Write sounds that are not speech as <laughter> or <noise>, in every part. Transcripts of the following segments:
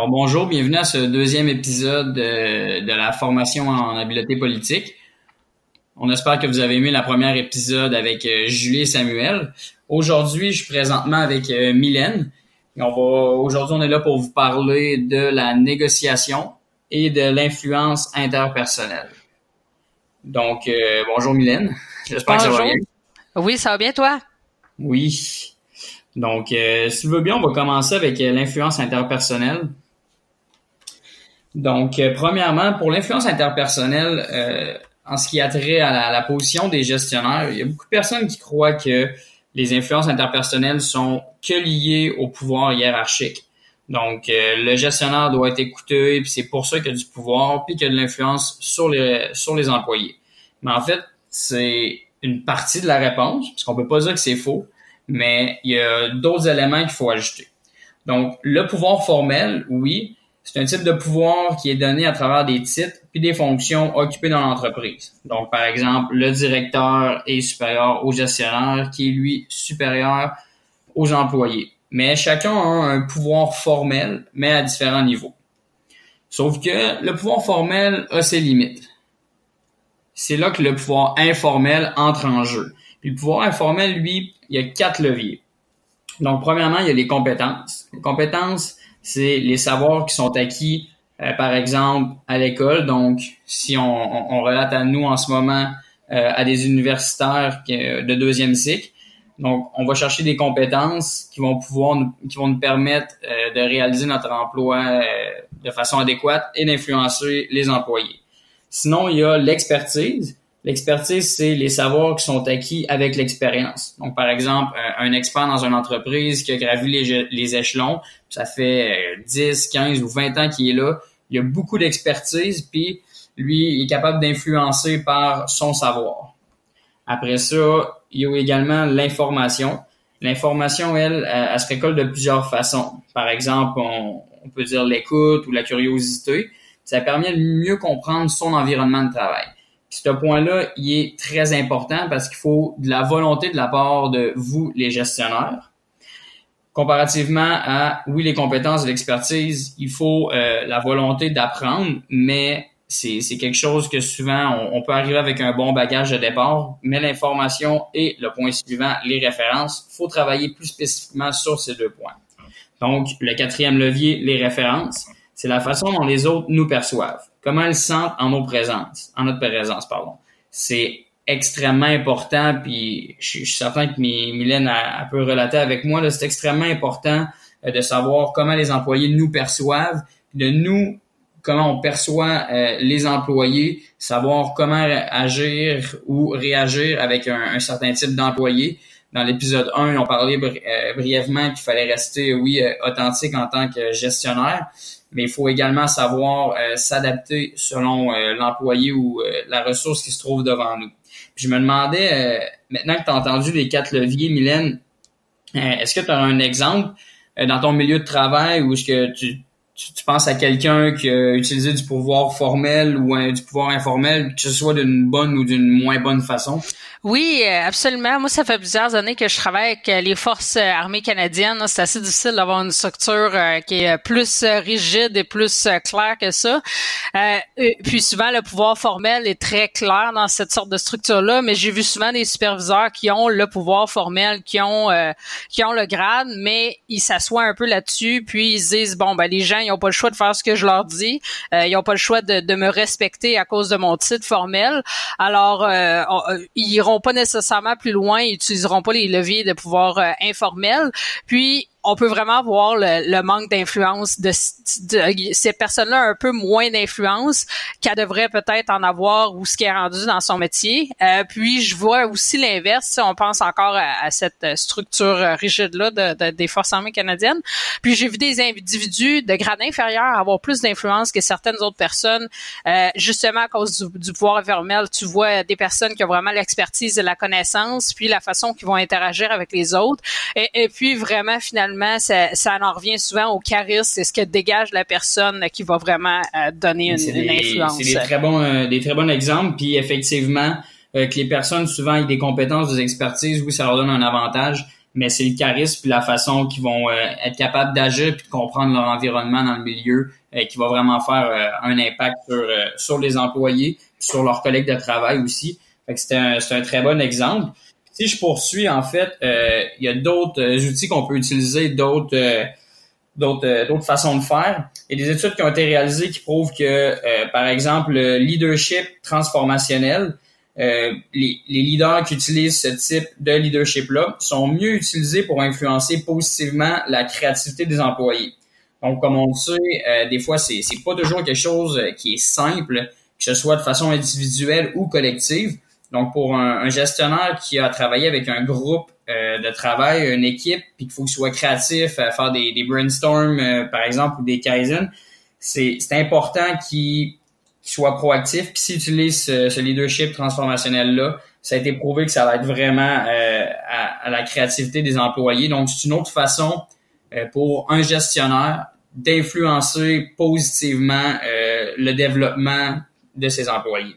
Alors bonjour, bienvenue à ce deuxième épisode de, de, la formation en habileté politique. On espère que vous avez aimé la première épisode avec euh, Julie et Samuel. Aujourd'hui, je suis présentement avec euh, Mylène. Et on va aujourd'hui on est là pour vous parler de la négociation et de l'influence interpersonnelle. Donc euh, bonjour Mylène. J'espère que ça va bien. Oui, ça va bien toi? Oui. Donc, euh, si tu veux bien, on va commencer avec euh, l'influence interpersonnelle. Donc, euh, premièrement, pour l'influence interpersonnelle, euh, en ce qui a trait à la, position des gestionnaires, il y a beaucoup de personnes qui croient que les influences interpersonnelles sont que liées au pouvoir hiérarchique. Donc, le gestionnaire doit être écouté, puis c'est pour ça qu'il y a du pouvoir, puis qu'il y a de l'influence sur les, sur les employés. Mais en fait, c'est une partie de la réponse, parce qu'on peut pas dire que c'est faux, mais il y a d'autres éléments qu'il faut ajouter. Donc, le pouvoir formel, oui, c'est un type de pouvoir qui est donné à travers des titres puis des fonctions occupées dans l'entreprise. Donc, par exemple, le directeur est supérieur au gestionnaire qui est, lui, supérieur aux employés. Mais chacun a un pouvoir formel, mais à différents niveaux. Sauf que le pouvoir formel a ses limites. C'est là que le pouvoir informel entre en jeu. Puis le pouvoir informel, lui, il y a quatre leviers. Donc, premièrement, il y a les compétences. Les compétences, c'est les savoirs qui sont acquis, euh, par exemple, à l'école. Donc, si on, on, relate à nous en ce moment euh, à des universitaires de deuxième cycle, donc on va chercher des compétences qui vont pouvoir, nous, qui vont nous permettre euh, de réaliser notre emploi de façon adéquate et d'influencer les employés. Sinon, il y a l'expertise. L'expertise, c'est les savoirs qui sont acquis avec l'expérience. Donc, par exemple, un expert dans une entreprise qui a gravi les, échelons, ça fait 10, euh, 15 ou 20 ans qu'il est là, il a beaucoup d'expertise, puis lui il est capable d'influencer par son savoir. Après ça, il y a également l'information. L'information, elle, elle, se récolte de plusieurs façons. Par exemple, on peut dire l'écoute ou la curiosité. Ça permet de mieux comprendre son environnement de travail ce point-là, il est très important parce qu'il faut de la volonté de la part de vous, les gestionnaires. Comparativement à, oui, les compétences et l'expertise, il faut euh, la volonté d'apprendre, mais c'est quelque chose que souvent, on, on, peut arriver avec un bon bagage de départ, mais l'information et le point suivant, les références, faut travailler plus spécifiquement sur ces deux points. Donc, le quatrième levier, les références, c'est la façon dont les autres nous perçoivent comment elles sentent en nos présences, en notre présence, pardon. C'est extrêmement important, puis je, suis certain que Mylène a, peut relater avec moi, c'est extrêmement important euh, de savoir comment les employés nous perçoivent, de nous, comment on perçoit euh, les employés, savoir comment agir ou réagir avec un, certain type d'employé. Dans l'épisode 1, on parlait euh, brièvement qu'il fallait rester, oui, authentique en tant que gestionnaire mais il faut également savoir euh, s'adapter selon euh, l'employé ou euh, la ressource qui se trouve devant nous. Puis je me demandais, maintenant que tu as entendu les quatre leviers, Mylène, est-ce que tu as un exemple dans ton milieu de travail ou est-ce que tu, tu, penses à quelqu'un qui a utilisé du pouvoir formel ou du pouvoir informel, que ce soit d'une bonne ou d'une moins bonne façon? Oui, euh, absolument. Moi, ça fait plusieurs années que je travaille avec euh, les forces euh, armées canadiennes. C'est assez difficile d'avoir une structure qui est plus rigide et plus claire que ça. puis souvent, le pouvoir formel est très clair dans cette sorte de structure-là, mais j'ai vu souvent des superviseurs qui ont le pouvoir formel, qui ont qui ont le grade, mais ils s'assoient un peu là-dessus, puis ils disent bon ben les gens ont pas le choix de faire ce que je leur dis, ils ont pas le choix de, de, me respecter à cause de mon titre formel. Alors ils iront pas nécessairement plus loin, ils utiliseront pas les leviers de pouvoir euh, informel. Puis on peut vraiment voir le, manque d'influence de, ces personnes-là un peu moins d'influence qu'elle devrait peut-être en avoir ou ce qui est rendu dans son métier. Euh, puis je vois aussi l'inverse, si on pense encore à, cette structure rigide-là de, des forces armées canadiennes. Puis j'ai vu des individus de grade inférieur avoir plus d'influence que certaines autres personnes, euh, justement à cause du, pouvoir informel. Tu vois des personnes qui ont vraiment l'expertise et la connaissance, puis la façon qu'ils vont interagir avec les autres. Et, et puis vraiment finalement ça, ça en revient souvent au charisme, c'est ce que dégage la personne qui va vraiment euh, donner une, influence. C'est des très bons, euh, des très bons exemples, puis effectivement, euh, que les personnes souvent aient des compétences, des expertises, oui, ça leur donne un avantage, mais c'est le charisme puis la façon qu'ils vont être capables d'agir puis de comprendre leur environnement dans le milieu qui va vraiment faire un impact sur, sur les employés, sur leurs collègues de travail aussi. Fait que c'est un, un très bon exemple. Si je poursuis, en fait, il y a d'autres outils qu'on peut utiliser, d'autres d'autres d'autres façons de faire. Il y a des études qui ont été réalisées qui prouvent que, par exemple, le leadership transformationnel, euh, les, leaders qui utilisent ce type de leadership-là sont mieux utilisés pour influencer positivement la créativité des employés. Donc, comme on le sait, euh, des fois, c'est pas toujours quelque chose qui est simple, que ce soit de façon individuelle ou collective. Donc, pour un, gestionnaire qui a travaillé avec un groupe euh, de travail, une équipe, puis qu'il faut qu'il soit créatif, à faire des, des brainstorms, par exemple, ou des kaizen, c'est, important qu'il qui soit proactif. Puis s'il utilise ce, leadership transformationnel-là, ça a été prouvé que ça va être vraiment euh, à, la créativité des employés. Donc, c'est une autre façon euh, pour un gestionnaire d'influencer positivement euh, le développement de ses employés.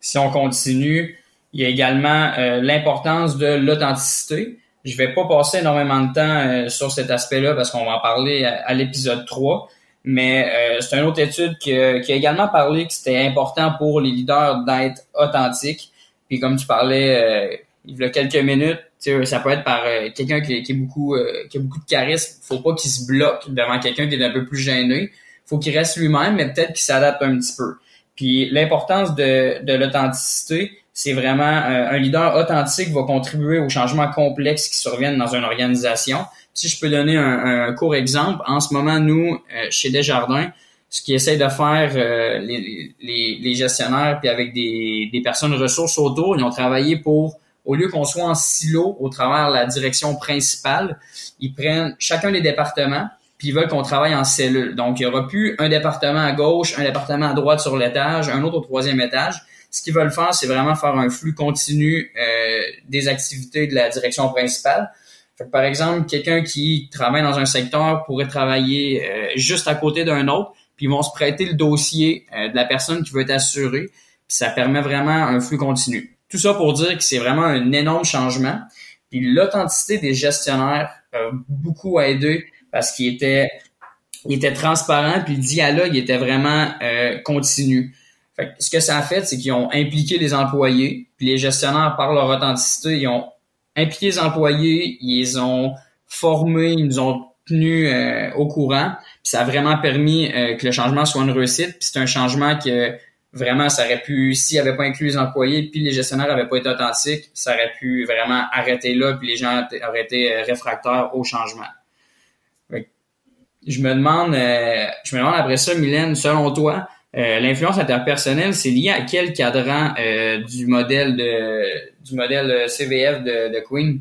Si on continue, il y a également l'importance de l'authenticité. Je vais pas passer énormément de temps sur cet aspect-là parce qu'on va en parler à, l'épisode 3. Mais euh, c'est une autre étude qui, a également parlé que c'était important pour les leaders d'être authentiques. Puis comme tu parlais euh, il y a quelques minutes, ça peut être par euh, quelqu'un qui, qui, beaucoup euh, qui a beaucoup de charisme. Faut pas qu'il se bloque devant quelqu'un qui est un peu plus gêné. Faut qu'il reste lui-même, mais peut-être qu'il s'adapte un petit peu. Puis l'importance de, de l'authenticité, c'est vraiment un leader authentique va contribuer aux changements complexes qui surviennent dans une organisation. Si je peux donner un, court exemple, en ce moment, nous, euh, chez Desjardins, ce qu'ils essayent de faire euh, les, les, gestionnaires, puis avec des, des personnes ressources autour, ils ont travaillé pour, au lieu qu'on soit en silo au travers de la direction principale, ils prennent chacun des départements, puis ils veulent qu'on travaille en cellule. Donc, il y aura plus un département à gauche, un département à droite sur l'étage, un autre au troisième étage. Ce qu'ils veulent faire, c'est vraiment faire un flux continu euh, des activités de la direction principale par exemple, quelqu'un qui travaille dans un secteur pourrait travailler euh, juste à côté d'un autre, puis ils vont se prêter le dossier euh, de la personne qui veut être assurée, ça permet vraiment un flux continu. Tout ça pour dire que c'est vraiment un énorme changement. Puis l'authenticité des gestionnaires a beaucoup aidé parce qu'il était, transparent, puis le dialogue était vraiment euh, continu. Fait ce que ça a fait, c'est qu'ils ont impliqué les employés, puis les gestionnaires, par leur authenticité, ils ont impliqué les employés, ils ont formés, ils nous ont tenus euh, au courant. Puis ça a vraiment permis euh, que le changement soit une réussite. Puis c'est un changement que vraiment, ça aurait pu, s'il n'y avait pas inclus les employés, puis les gestionnaires n'avaient pas été authentiques, ça aurait pu vraiment arrêter là, puis les gens auraient été euh, réfractaires au changement. Je me demande, je me demande après ça, Mylène, selon toi, euh, l'influence interpersonnelle, c'est lié à quel cadran euh, du modèle de du modèle CVF de, de Queen?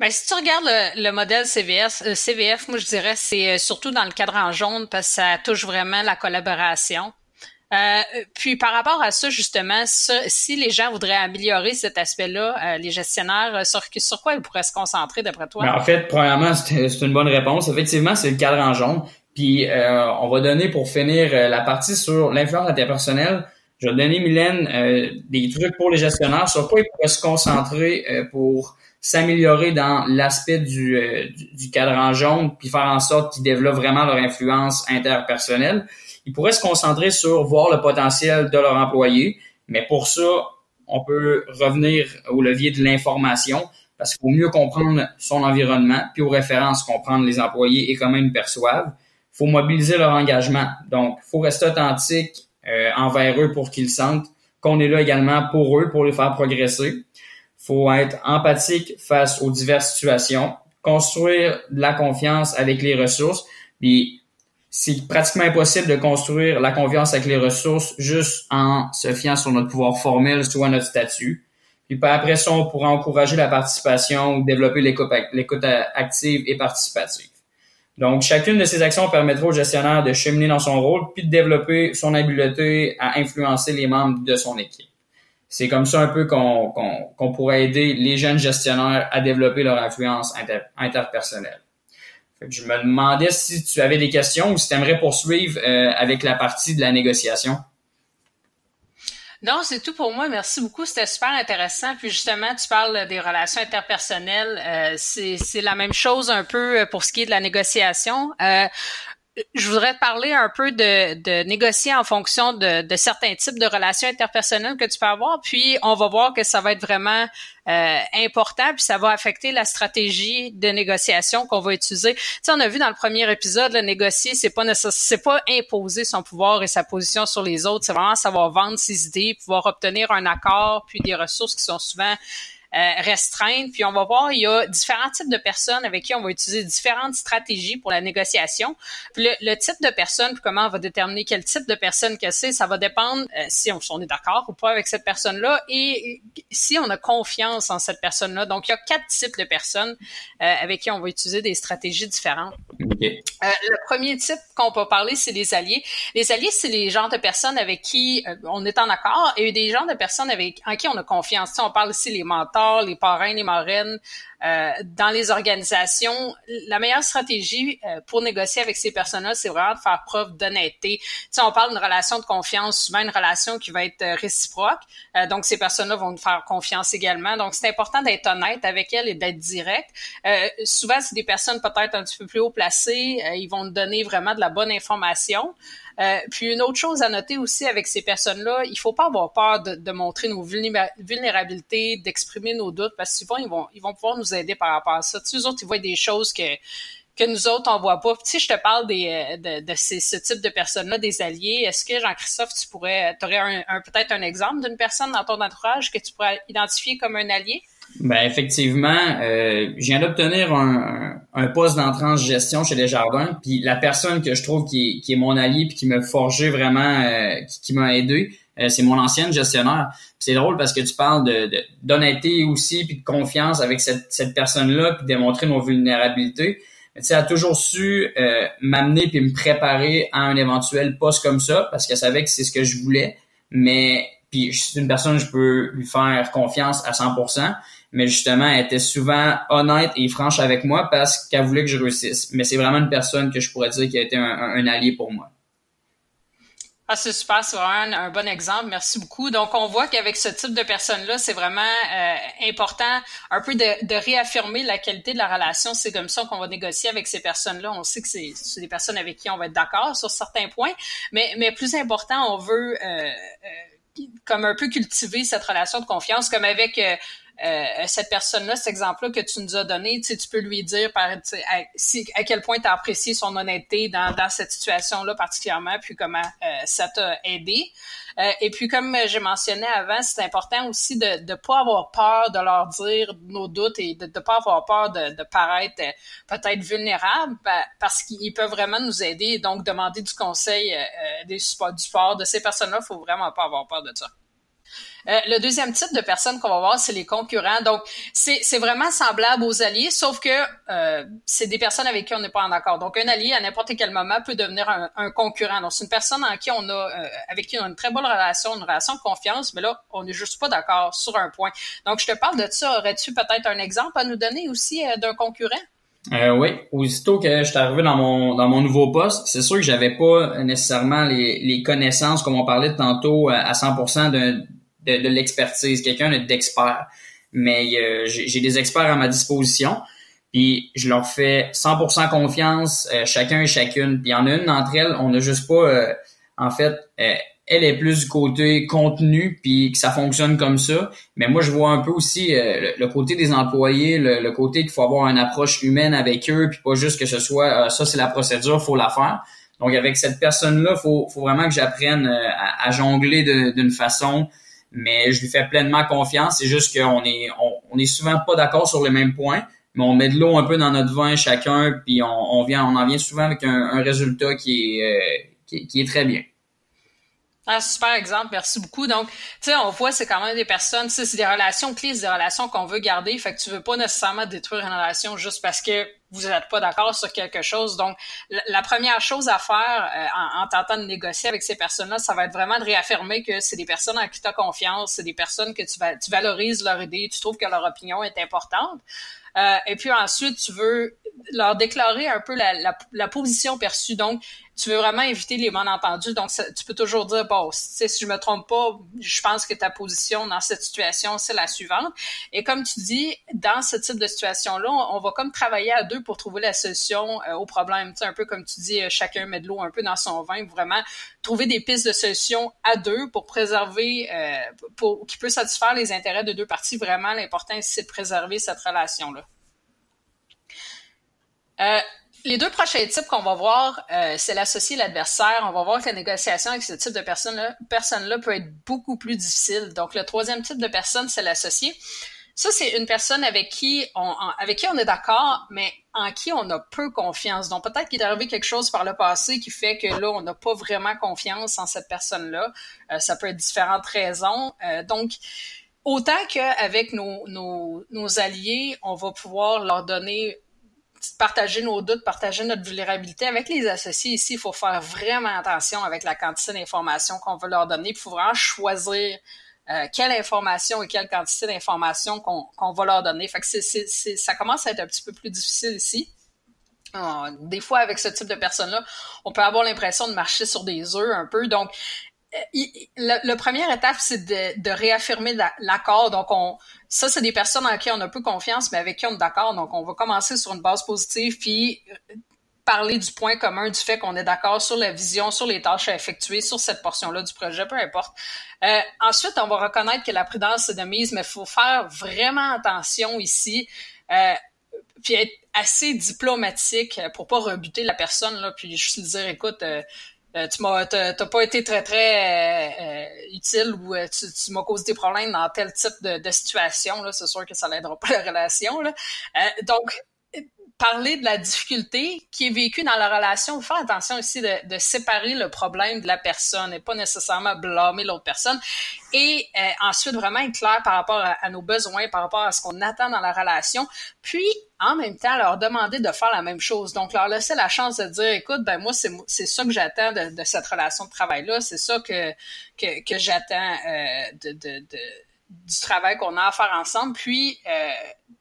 Ben, si tu regardes le, modèle CVS, euh, CVF, moi je dirais c'est surtout dans le cadran jaune parce que ça touche vraiment la collaboration. Puis par rapport à ça, justement, si les gens voudraient améliorer cet aspect-là, les gestionnaires, sur, sur quoi ils pourraient se concentrer d'après toi? Ben, en fait, premièrement, c'est une bonne réponse. Effectivement, c'est le cadran jaune. Puis euh, on va donner pour finir euh, la partie sur l'influence interpersonnelle. Je vais donner, Mylène, euh, des trucs pour les gestionnaires sur quoi ils pourraient se concentrer pour s'améliorer dans l'aspect du, du, cadran jaune, puis faire en sorte qu'ils développent vraiment leur influence interpersonnelle. Ils pourraient se concentrer sur voir le potentiel de leur employé, mais pour ça, on peut revenir au levier de l'information, parce qu'il faut mieux comprendre son environnement, puis aux références, comprendre les employés et comment ils perçoivent faut mobiliser leur engagement. Donc, faut rester authentique euh, envers eux pour qu'ils sentent qu'on est là également pour eux, pour les faire progresser. faut être empathique face aux diverses situations, construire de la confiance avec les ressources. Puis, c'est pratiquement impossible de construire la confiance avec les ressources juste en se fiant sur notre pouvoir formel, soit notre statut. Puis après ça, on pourra encourager la participation ou développer l'écoute active et participative. Donc, chacune de ces actions permettra au gestionnaire de cheminer dans son rôle puis de développer son habileté à influencer les membres de son équipe. C'est comme ça un peu qu'on pourrait aider les jeunes gestionnaires à développer leur influence interpersonnelle. je me demandais si tu avais des questions ou si tu aimerais poursuivre euh, avec la partie de la négociation. Non, c'est tout pour moi. Merci beaucoup. C'était super intéressant. Puis justement, tu parles des relations interpersonnelles. Euh, c'est la même chose un peu pour ce qui est de la négociation. Euh, je voudrais parler un peu de, négocier en fonction de, certains types de relations interpersonnelles que tu peux avoir. Puis on va voir que ça va être vraiment euh, important, puis ça va affecter la stratégie de négociation qu'on va utiliser. Tu sais, on a vu dans le premier épisode, le négocier, c'est pas c'est pas imposer son pouvoir et sa position sur les autres. C'est vraiment savoir vendre ses idées, pouvoir obtenir un accord, puis des ressources qui sont souvent restreinte. Puis on va voir, il y a différents types de personnes avec qui on va utiliser différentes stratégies pour la négociation. Puis le, type de personne, puis comment on va déterminer quel type de personne que c'est, ça va dépendre euh, si on, on est d'accord ou pas avec cette personne-là et si on a confiance en cette personne-là. Donc il y a quatre types de personnes euh, avec qui on va utiliser des stratégies différentes. le premier type qu'on peut parler, c'est les alliés. Les alliés, c'est les genres de personnes avec qui on est en accord et des genres de personnes avec en qui on a confiance. on parle ici les mentors les parrains, les marraines, euh, dans les organisations, la meilleure stratégie euh, pour négocier avec ces personnes-là, c'est vraiment de faire preuve d'honnêteté. Tu on parle d'une relation de confiance, souvent une relation qui va être euh, réciproque. donc, ces personnes-là vont nous faire confiance également. Donc, c'est important d'être honnête avec elles et d'être direct. souvent, c'est des personnes peut-être un petit peu plus haut placées. ils vont nous donner vraiment de la bonne information. Euh, puis une autre chose à noter aussi avec ces personnes-là, il faut pas avoir peur de, de montrer nos vulnérabilités, d'exprimer nos doutes, parce que souvent ils vont ils vont pouvoir nous aider par rapport à ça. Tu sais, autres ils voient des choses que que nous autres, on voit pas. Tu sais, je te parle euh, de, de ces, ce type de personnes-là, des alliés. Est-ce que, Jean-Christophe, tu pourrais, tu aurais peut-être un exemple d'une personne dans ton entourage que tu pourrais identifier comme un allié? Ben effectivement, euh, je viens d'obtenir un, poste d'entrée gestion chez Desjardins, puis la personne que je trouve qui est, qui est mon allié puis qui m'a forgé vraiment, euh, qui, m'a aidé, euh, c'est mon ancienne gestionnaire. C'est drôle parce que tu parles de d'honnêteté aussi puis de confiance avec cette, cette personne-là puis démontrer nos vulnérabilités. Tu sais, elle a toujours su euh, m'amener puis me préparer à un éventuel poste comme ça parce qu'elle savait que c'est ce que je voulais. Mais puis c'est une personne je peux lui faire confiance à 100% mais justement, elle était souvent honnête et franche avec moi parce qu'elle voulait que je réussisse. Mais c'est vraiment une personne que je pourrais dire qui a été un, allié pour moi. Ah, c'est super, c'est vraiment un, bon exemple. Merci beaucoup. Donc, on voit qu'avec ce type de personnes-là, c'est vraiment euh, important un peu de, réaffirmer la qualité de la relation. C'est comme ça qu'on va négocier avec ces personnes-là. On sait que c'est des personnes avec qui on va être d'accord sur certains points, mais, mais plus important, on veut euh, euh, comme un peu cultiver cette relation de confiance, comme avec euh, cette personne-là, cet exemple-là que tu nous as donné, tu, peux lui dire par, à, à quel point tu as apprécié son honnêteté dans, dans cette situation-là particulièrement, puis comment euh, ça t'a aidé. Euh, et puis, comme j'ai mentionné avant, c'est important aussi de ne pas avoir peur de leur dire nos doutes et de ne pas avoir peur de, de paraître peut-être vulnérable parce qu'ils peuvent vraiment nous aider. Donc, demander du conseil, des du support de ces personnes-là, faut vraiment pas avoir peur de ça. Euh, le deuxième type de personnes qu'on va voir, c'est les concurrents. Donc, c'est vraiment semblable aux alliés, sauf que euh, c'est des personnes avec qui on n'est pas en accord. Donc, un allié, à n'importe quel moment, peut devenir un, concurrent. Donc, c'est une personne en qui on a, euh, avec qui on a une très bonne relation, une relation de confiance, mais là, on n'est juste pas d'accord sur un point. Donc, je te parle de ça. Aurais-tu peut-être un exemple à nous donner aussi d'un concurrent? Euh, oui, aussitôt que je suis arrivé dans mon dans mon nouveau poste, c'est sûr que j'avais pas nécessairement les, les connaissances, comme on parlait tantôt, à 100% de, de, l'expertise, quelqu'un d'expert. Mais euh, j'ai des experts à ma disposition. Puis je leur fais 100% confiance, euh, chacun et chacune. Puis il y en a une d'entre elles, on n'a juste pas, euh, en fait, elle est plus du côté contenu, puis que ça fonctionne comme ça. Mais moi, je vois un peu aussi le, côté des employés, le, côté qu'il faut avoir une approche humaine avec eux, puis pas juste que ce soit ça, c'est la procédure, faut la faire. Donc avec cette personne-là, faut, faut vraiment que j'apprenne à, jongler d'une façon mais je lui fais pleinement confiance. C'est juste qu'on est, on, est souvent pas d'accord sur les mêmes points, mais on met de l'eau un peu dans notre vin chacun, puis on, vient, on en vient souvent avec un, résultat qui est, euh, qui, est très bien. Ah, super exemple, merci beaucoup. Donc, tu sais, on voit, c'est quand même des personnes, c'est des relations clés, c'est des relations qu'on veut garder. Fait que tu veux pas nécessairement détruire une relation juste parce que vous n'êtes pas d'accord sur quelque chose. Donc, la, première chose à faire euh, en, tentant de négocier avec ces personnes-là, ça va être vraiment de réaffirmer que c'est des personnes en qui tu as confiance, c'est des personnes que tu, tu valorises leur idée, tu trouves que leur opinion est importante. Euh, et puis ensuite, tu veux leur déclarer un peu la, la, la position perçue. Donc, tu veux vraiment éviter les malentendus. Donc, tu peux toujours dire, bon, si je me trompe pas, je pense que ta position dans cette situation, c'est la suivante. Et comme tu dis, dans ce type de situation-là, on, va comme travailler à deux pour trouver la solution euh, au problème. Tu sais, un peu comme tu dis, euh, chacun met de l'eau un peu dans son vin, vraiment trouver des pistes de solution à deux pour préserver, euh, pour qui peut satisfaire les intérêts de deux parties. Vraiment, l'important, c'est de préserver cette relation-là. Euh, les deux prochains types qu'on va voir, euh, c'est l'associé et l'adversaire. On va voir que la négociation avec ce type de personne-là personne peut être beaucoup plus difficile. Donc, le troisième type de personne, c'est l'associé. Ça, c'est une personne avec qui on, avec qui on est d'accord, mais en qui on a peu confiance. Donc, peut-être qu'il est arrivé quelque chose par le passé qui fait que là, on n'a pas vraiment confiance en cette personne-là. Euh, ça peut être différentes raisons. Euh, donc, autant qu'avec nos, nos, nos alliés, on va pouvoir leur donner partager nos doutes, partager notre vulnérabilité. Avec les associés ici, il faut faire vraiment attention avec la quantité d'informations qu'on veut leur donner. Il faut vraiment choisir euh, quelle information et quelle quantité d'informations qu'on va leur donner. Fait que ça commence à être un petit peu plus difficile ici. Euh, des fois, avec ce type de personnes-là, on peut avoir l'impression de marcher sur des œufs un peu. Donc, euh, le, première étape, c'est de, de réaffirmer l'accord. Donc, on, ça, c'est des personnes en qui on a peu confiance, mais avec qui on est d'accord. Donc, on va commencer sur une base positive, puis euh, parler du point commun, du fait qu'on est d'accord sur la vision, sur les tâches à effectuer, sur cette portion-là du projet, peu importe. Euh, ensuite, on va reconnaître que la prudence est de mise, mais il faut faire vraiment attention ici. Euh, puis être assez diplomatique pour pas rebuter la personne là puis juste dire écoute euh, euh, tu m'as t'as, pas été très très euh, utile ou euh, tu, tu, m'as causé des problèmes dans tel type de, de situation là. C'est sûr que ça n'aidera pas la relation là. Donc parler de la difficulté qui est vécue dans la relation, faire attention aussi de, séparer le problème de la personne et pas nécessairement blâmer l'autre personne. Et euh, ensuite, vraiment être clair par rapport à, nos besoins, par rapport à ce qu'on attend dans la relation. Puis, en même temps, leur demander de faire la même chose. Donc, leur laisser la chance de dire, écoute, ben moi, c'est, c'est ça que j'attends de, de, cette relation de travail-là. C'est ça que, que, que j'attends euh, de, de du travail qu'on a à faire ensemble, puis euh,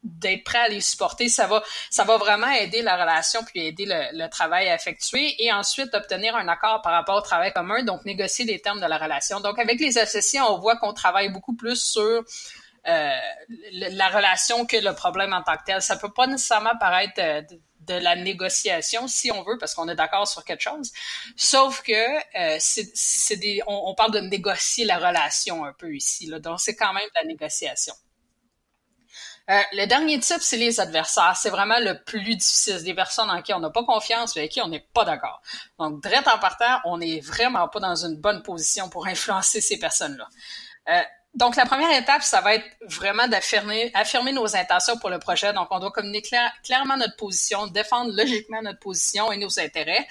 d'être prêt à les supporter, ça va, ça va vraiment aider la relation puis aider le, travail à effectuer et ensuite obtenir un accord par rapport au travail commun, donc négocier les termes de la relation. Donc avec les associés, on voit qu'on travaille beaucoup plus sur euh, la relation que le problème en tant que tel. Ça peut pas nécessairement paraître euh, de la négociation, si on veut, parce qu'on est d'accord sur quelque chose. Sauf que euh, c'est des, on, parle de négocier la relation un peu ici, là, donc c'est quand même de la négociation. Euh, le dernier type, c'est les adversaires. C'est vraiment le plus difficile. Des personnes en qui on n'a pas confiance, avec qui on n'est pas d'accord. Donc, direct en partant, on n'est vraiment pas dans une bonne position pour influencer ces personnes-là. Euh, donc, la première étape, ça va être vraiment d'affirmer affirmer nos intentions pour le projet. Donc, on doit communiquer clairement notre position, défendre logiquement notre position et nos intérêts.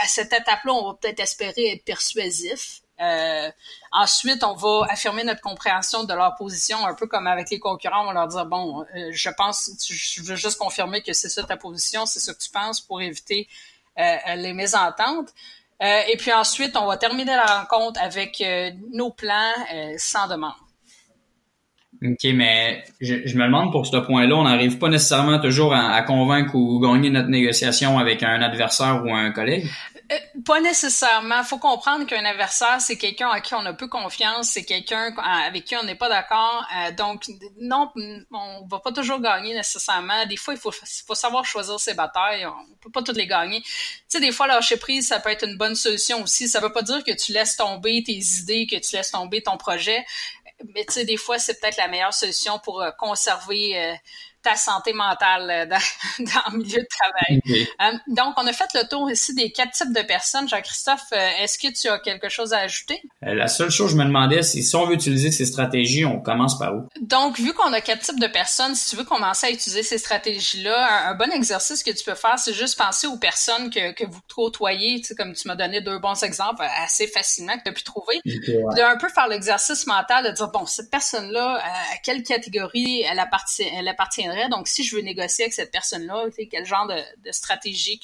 À cette étape-là, on va peut-être espérer être persuasif. Euh, ensuite, on va affirmer notre compréhension de leur position, un peu comme avec les concurrents, on va leur dire bon, euh, je pense, je veux juste confirmer que c'est ça ta position, c'est ça que tu penses pour éviter euh, les mésententes. Euh, et puis ensuite, on va terminer la rencontre avec euh, nos plans euh, sans demande. OK, mais je, me demande pour ce point-là, on n'arrive pas nécessairement toujours à, convaincre ou gagner notre négociation avec un adversaire ou un collègue? Euh, pas nécessairement. faut comprendre qu'un adversaire, c'est quelqu'un à qui on a peu confiance, c'est quelqu'un avec qui on n'est pas d'accord. Euh, donc, non, on va pas toujours gagner nécessairement. Des fois, il faut, faut savoir choisir ses batailles. On peut pas toutes les gagner. Tu sais, des fois, lâcher prise, ça peut être une bonne solution aussi. Ça veut pas dire que tu laisses tomber tes idées, que tu laisses tomber ton projet. Mais tu sais, des fois, c'est peut-être la meilleure solution pour euh, conserver ta santé mentale euh, dans, <laughs> dans le milieu de travail. Euh, donc, on a fait le tour ici des quatre types de personnes. Jean-Christophe, euh, est-ce que tu as quelque chose à ajouter? la seule chose que je me demandais, c'est si on veut utiliser ces stratégies, on commence par où? Donc, vu qu'on a quatre types de personnes, si tu veux commencer à utiliser ces stratégies-là, un, bon exercice que tu peux faire, c'est juste penser aux personnes que, que vous côtoyez, tu sais, comme tu m'as donné deux bons exemples assez facilement que tu as pu trouver. De un peu faire l'exercice mental de dire, bon, cette personne-là, à quelle catégorie elle, appartient, elle appartiendrait donc, si je veux négocier avec cette personne-là, quel genre de, stratégie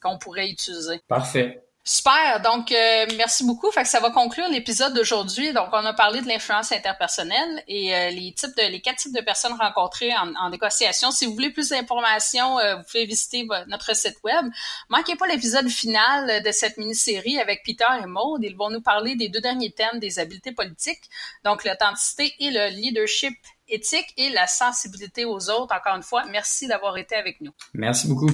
qu'on pourrait utiliser? Parfait. Super. Donc, euh, merci beaucoup. Fait que ça va conclure l'épisode d'aujourd'hui. Donc, on a parlé de l'influence interpersonnelle et euh, les types de, les quatre types de personnes rencontrées en, en négociation. Si vous voulez plus d'informations, euh, vous pouvez visiter notre site web. Manquez pas l'épisode final de cette mini-série avec Peter et Maud. Ils vont nous parler des deux derniers thèmes des habiletés politiques, donc l'authenticité et le leadership éthique et la sensibilité aux autres. Encore une fois, merci d'avoir été avec nous. Merci beaucoup.